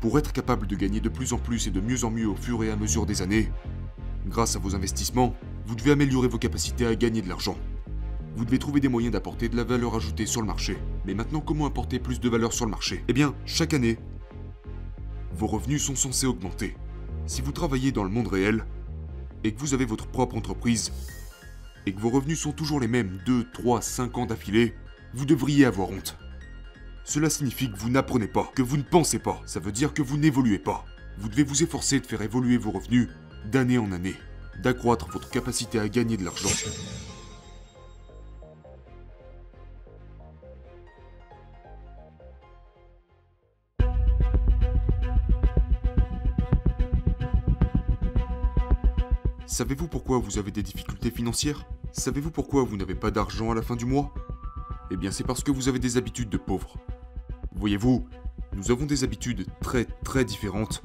Pour être capable de gagner de plus en plus et de mieux en mieux au fur et à mesure des années, grâce à vos investissements, vous devez améliorer vos capacités à gagner de l'argent. Vous devez trouver des moyens d'apporter de la valeur ajoutée sur le marché. Mais maintenant, comment apporter plus de valeur sur le marché? Eh bien, chaque année, vos revenus sont censés augmenter. Si vous travaillez dans le monde réel, et que vous avez votre propre entreprise, et que vos revenus sont toujours les mêmes 2, 3, 5 ans d'affilée, vous devriez avoir honte. Cela signifie que vous n'apprenez pas, que vous ne pensez pas, ça veut dire que vous n'évoluez pas. Vous devez vous efforcer de faire évoluer vos revenus d'année en année, d'accroître votre capacité à gagner de l'argent. Savez-vous pourquoi vous avez des difficultés financières? Savez-vous pourquoi vous n'avez pas d'argent à la fin du mois? Eh bien c'est parce que vous avez des habitudes de pauvres. Voyez-vous, nous avons des habitudes très très différentes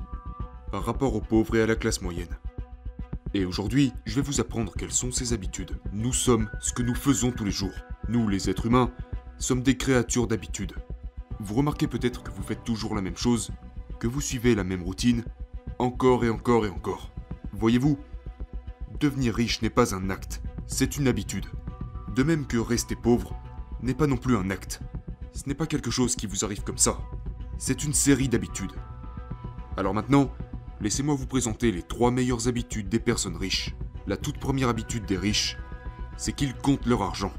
par rapport aux pauvres et à la classe moyenne. Et aujourd'hui, je vais vous apprendre quelles sont ces habitudes. Nous sommes ce que nous faisons tous les jours. Nous, les êtres humains, sommes des créatures d'habitude. Vous remarquez peut-être que vous faites toujours la même chose, que vous suivez la même routine, encore et encore et encore. Voyez-vous, devenir riche n'est pas un acte, c'est une habitude. De même que rester pauvre n'est pas non plus un acte. Ce n'est pas quelque chose qui vous arrive comme ça. C'est une série d'habitudes. Alors maintenant, laissez-moi vous présenter les trois meilleures habitudes des personnes riches. La toute première habitude des riches, c'est qu'ils comptent leur argent.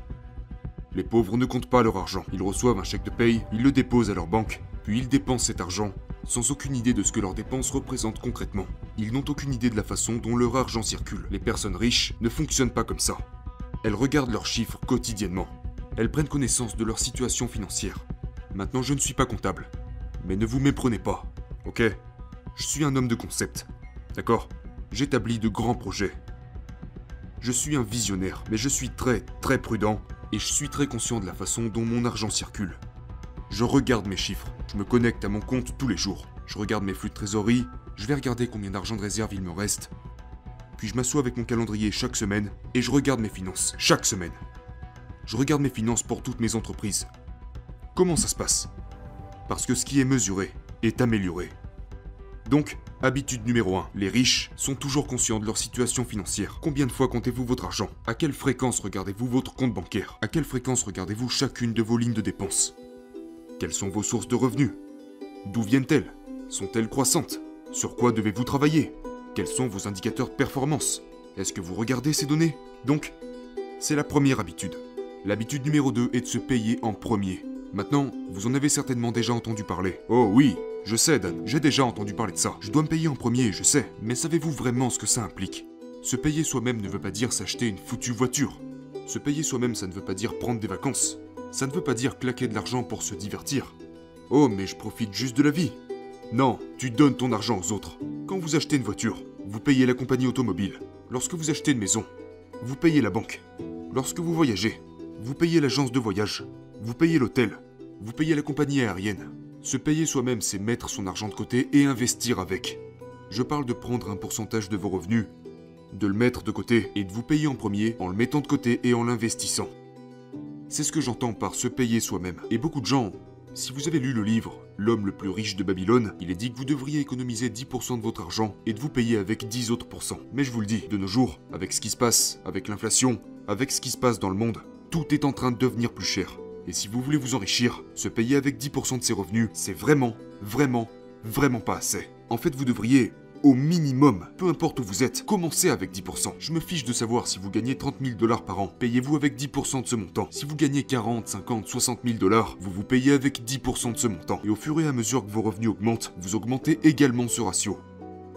Les pauvres ne comptent pas leur argent. Ils reçoivent un chèque de paye, ils le déposent à leur banque, puis ils dépensent cet argent sans aucune idée de ce que leurs dépenses représentent concrètement. Ils n'ont aucune idée de la façon dont leur argent circule. Les personnes riches ne fonctionnent pas comme ça. Elles regardent leurs chiffres quotidiennement. Elles prennent connaissance de leur situation financière. Maintenant, je ne suis pas comptable. Mais ne vous méprenez pas, ok? Je suis un homme de concept. D'accord? J'établis de grands projets. Je suis un visionnaire, mais je suis très, très prudent et je suis très conscient de la façon dont mon argent circule. Je regarde mes chiffres, je me connecte à mon compte tous les jours, je regarde mes flux de trésorerie, je vais regarder combien d'argent de réserve il me reste. Puis je m'assois avec mon calendrier chaque semaine et je regarde mes finances chaque semaine. Je regarde mes finances pour toutes mes entreprises. Comment ça se passe? Parce que ce qui est mesuré est amélioré. Donc, habitude numéro 1, les riches sont toujours conscients de leur situation financière. Combien de fois comptez-vous votre argent? À quelle fréquence regardez-vous votre compte bancaire? À quelle fréquence regardez-vous chacune de vos lignes de dépenses? Quelles sont vos sources de revenus? D'où viennent-elles? Sont-elles croissantes? Sur quoi devez-vous travailler? Quels sont vos indicateurs de performance? Est-ce que vous regardez ces données? Donc, c'est la première habitude. L'habitude numéro 2 est de se payer en premier. Maintenant, vous en avez certainement déjà entendu parler. Oh oui, je sais, Dan, j'ai déjà entendu parler de ça. Je dois me payer en premier, je sais. Mais savez-vous vraiment ce que ça implique? Se payer soi-même ne veut pas dire s'acheter une foutue voiture. Se payer soi-même, ça ne veut pas dire prendre des vacances. Ça ne veut pas dire claquer de l'argent pour se divertir. Oh, mais je profite juste de la vie. Non, tu donnes ton argent aux autres. Quand vous achetez une voiture, vous payez la compagnie automobile. Lorsque vous achetez une maison, vous payez la banque. Lorsque vous voyagez, vous payez l'agence de voyage. Vous payez l'hôtel. Vous payez la compagnie aérienne. Se payer soi-même, c'est mettre son argent de côté et investir avec. Je parle de prendre un pourcentage de vos revenus, de le mettre de côté et de vous payer en premier en le mettant de côté et en l'investissant. C'est ce que j'entends par se payer soi-même. Et beaucoup de gens, si vous avez lu le livre L'homme le plus riche de Babylone, il est dit que vous devriez économiser 10% de votre argent et de vous payer avec 10 autres pourcents. Mais je vous le dis, de nos jours, avec ce qui se passe, avec l'inflation, avec ce qui se passe dans le monde, tout est en train de devenir plus cher. Et si vous voulez vous enrichir, se payer avec 10% de ses revenus, c'est vraiment, vraiment, vraiment pas assez. En fait, vous devriez, au minimum, peu importe où vous êtes, commencer avec 10%. Je me fiche de savoir si vous gagnez 30 000 dollars par an, payez-vous avec 10% de ce montant. Si vous gagnez 40, 50, 60 000 dollars, vous vous payez avec 10% de ce montant. Et au fur et à mesure que vos revenus augmentent, vous augmentez également ce ratio.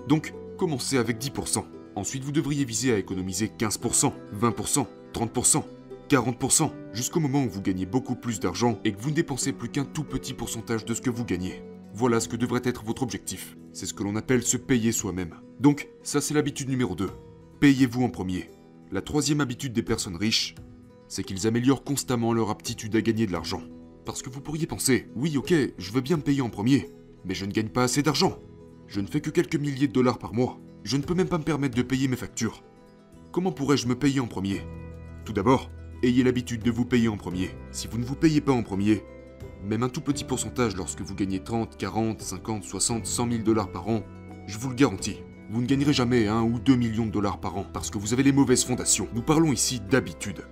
Donc, commencez avec 10%. Ensuite, vous devriez viser à économiser 15%, 20%, 30%. 40%, jusqu'au moment où vous gagnez beaucoup plus d'argent et que vous ne dépensez plus qu'un tout petit pourcentage de ce que vous gagnez. Voilà ce que devrait être votre objectif. C'est ce que l'on appelle se payer soi-même. Donc, ça c'est l'habitude numéro 2. Payez-vous en premier. La troisième habitude des personnes riches, c'est qu'ils améliorent constamment leur aptitude à gagner de l'argent. Parce que vous pourriez penser, oui ok, je veux bien me payer en premier, mais je ne gagne pas assez d'argent. Je ne fais que quelques milliers de dollars par mois. Je ne peux même pas me permettre de payer mes factures. Comment pourrais-je me payer en premier? Tout d'abord, ayez l'habitude de vous payer en premier. Si vous ne vous payez pas en premier, même un tout petit pourcentage lorsque vous gagnez 30, 40, 50, 60, 100 000 dollars par an, je vous le garantis, vous ne gagnerez jamais 1 ou 2 millions de dollars par an parce que vous avez les mauvaises fondations. Nous parlons ici d'habitude.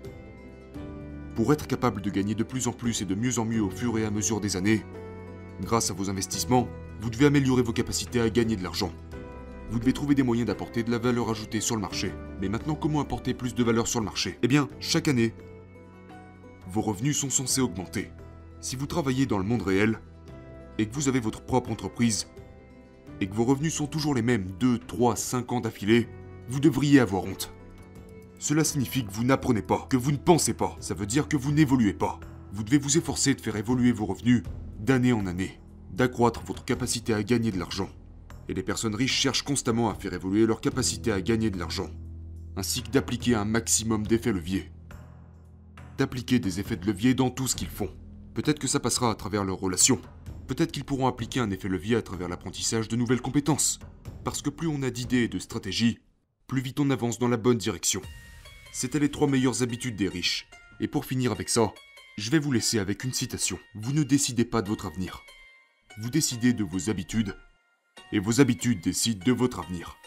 Pour être capable de gagner de plus en plus et de mieux en mieux au fur et à mesure des années, grâce à vos investissements, vous devez améliorer vos capacités à gagner de l'argent. Vous devez trouver des moyens d'apporter de la valeur ajoutée sur le marché. Mais maintenant, comment apporter plus de valeur sur le marché? Eh bien, chaque année, vos revenus sont censés augmenter. Si vous travaillez dans le monde réel, et que vous avez votre propre entreprise, et que vos revenus sont toujours les mêmes 2, 3, 5 ans d'affilée, vous devriez avoir honte. Cela signifie que vous n'apprenez pas, que vous ne pensez pas. Ça veut dire que vous n'évoluez pas. Vous devez vous efforcer de faire évoluer vos revenus d'année en année, d'accroître votre capacité à gagner de l'argent. Et les personnes riches cherchent constamment à faire évoluer leur capacité à gagner de l'argent, ainsi que d'appliquer un maximum d'effets leviers. D'appliquer des effets de levier dans tout ce qu'ils font. Peut-être que ça passera à travers leurs relations. Peut-être qu'ils pourront appliquer un effet levier à travers l'apprentissage de nouvelles compétences. Parce que plus on a d'idées et de stratégies, plus vite on avance dans la bonne direction. C'était les trois meilleures habitudes des riches. Et pour finir avec ça, je vais vous laisser avec une citation. Vous ne décidez pas de votre avenir. Vous décidez de vos habitudes. Et vos habitudes décident de votre avenir.